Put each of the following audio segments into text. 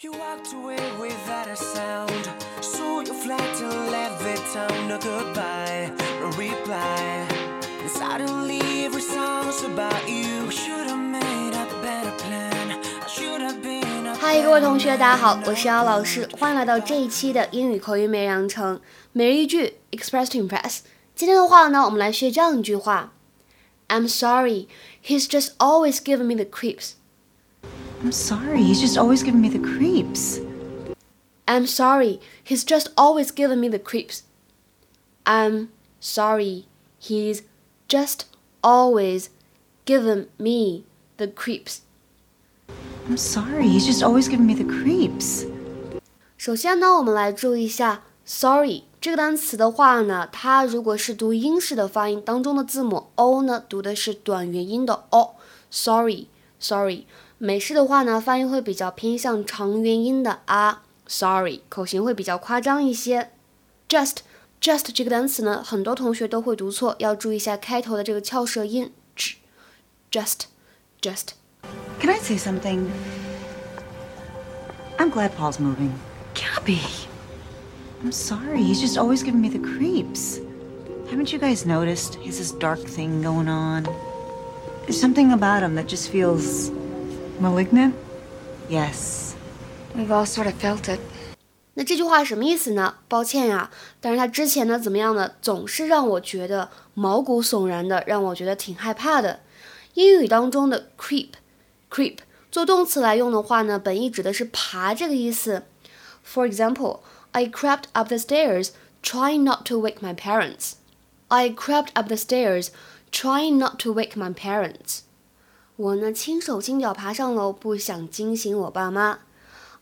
You walked away without a sound. Saw your flight and left the town. No goodbye, no reply. And suddenly every song's about you. Should have made a better plan. I should have been a 嗨，各位同学，大家好，我是姚老师，欢迎来到这一期的英语口语每日养成每日一句 Express to Impress。今天的话呢，我们来学这样一句话：I'm sorry, he's just always giving me the creeps. I'm sorry, he's just always giving me the creeps. I'm sorry, he's just always giving me the creeps. I'm sorry, he's just always giving me the creeps. I'm sorry, he's just always giving me the creeps. 首先呢，我们来注意一下 sorry 这个单词的话呢，它如果是读英式的发音当中的字母 o 呢，读的是短元音的 o。sorry sorry， 美式的话呢，发音会比较偏向长元音的啊。sorry，口型会比较夸张一些。just just 这个单词呢，很多同学都会读错，要注意一下开头的这个翘舌音 j。just just。 Can I say something? I'm glad Paul's moving. Gabby! I'm sorry, he's just always giving me the creeps. Haven't you guys noticed? He has this dark thing going on. There's something about him that just feels malignant. Yes. We've all sort of felt it. 那这句话什么意思呢？抱歉呀，但是他之前呢怎么样呢？总是让我觉得毛骨悚然的，让我觉得挺害怕的。英语当中的 creep，creep 做动词来用的话呢，本意指的是爬这个意思。For example, I crept up the stairs, trying not to wake my parents. I crept up the stairs, trying not to wake my parents. 我呢轻手轻脚爬上楼，不想惊醒我爸妈。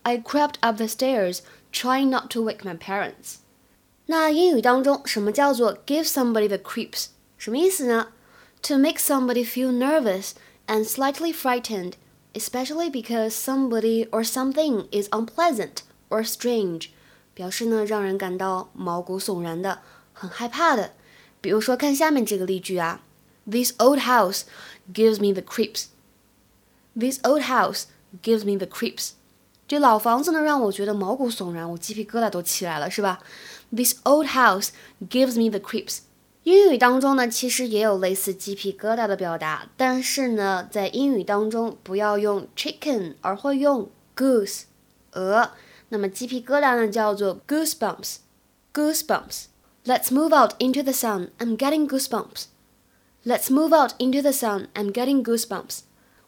I crept up the stairs, trying not to wake my parents. 那英语当中，什么叫做 give somebody the creeps？什么意思呢？To make somebody feel nervous and slightly frightened, especially because somebody or something is unpleasant or strange，表示呢让人感到毛骨悚然的，很害怕的。比如说，看下面这个例句啊 ：This old house gives me the creeps. This old house gives me the creeps. 这老房子呢，让我觉得毛骨悚然，我鸡皮疙瘩都起来了，是吧？This old house gives me the creeps。英语当中呢，其实也有类似鸡皮疙瘩的表达，但是呢，在英语当中不要用 chicken，而会用 goose，鹅。那么鸡皮疙瘩呢，叫做 goosebumps，goosebumps。Let's move out into the sun. I'm getting goosebumps. Let's move out into the sun. I'm getting goosebumps.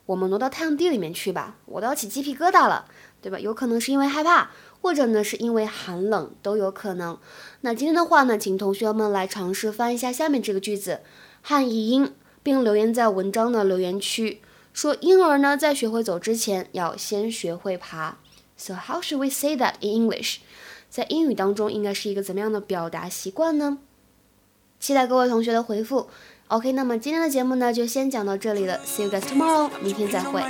我们挪到太阳地里面去吧，我都要起鸡皮疙瘩了。对吧？有可能是因为害怕，或者呢是因为寒冷，都有可能。那今天的话呢，请同学们来尝试翻一下下面这个句子，汉译英，并留言在文章的留言区，说婴儿呢在学会走之前，要先学会爬。So how should we say that in English？在英语当中应该是一个怎么样的表达习惯呢？期待各位同学的回复。OK，那么今天的节目呢，就先讲到这里了。see you guys tomorrow，明天再会。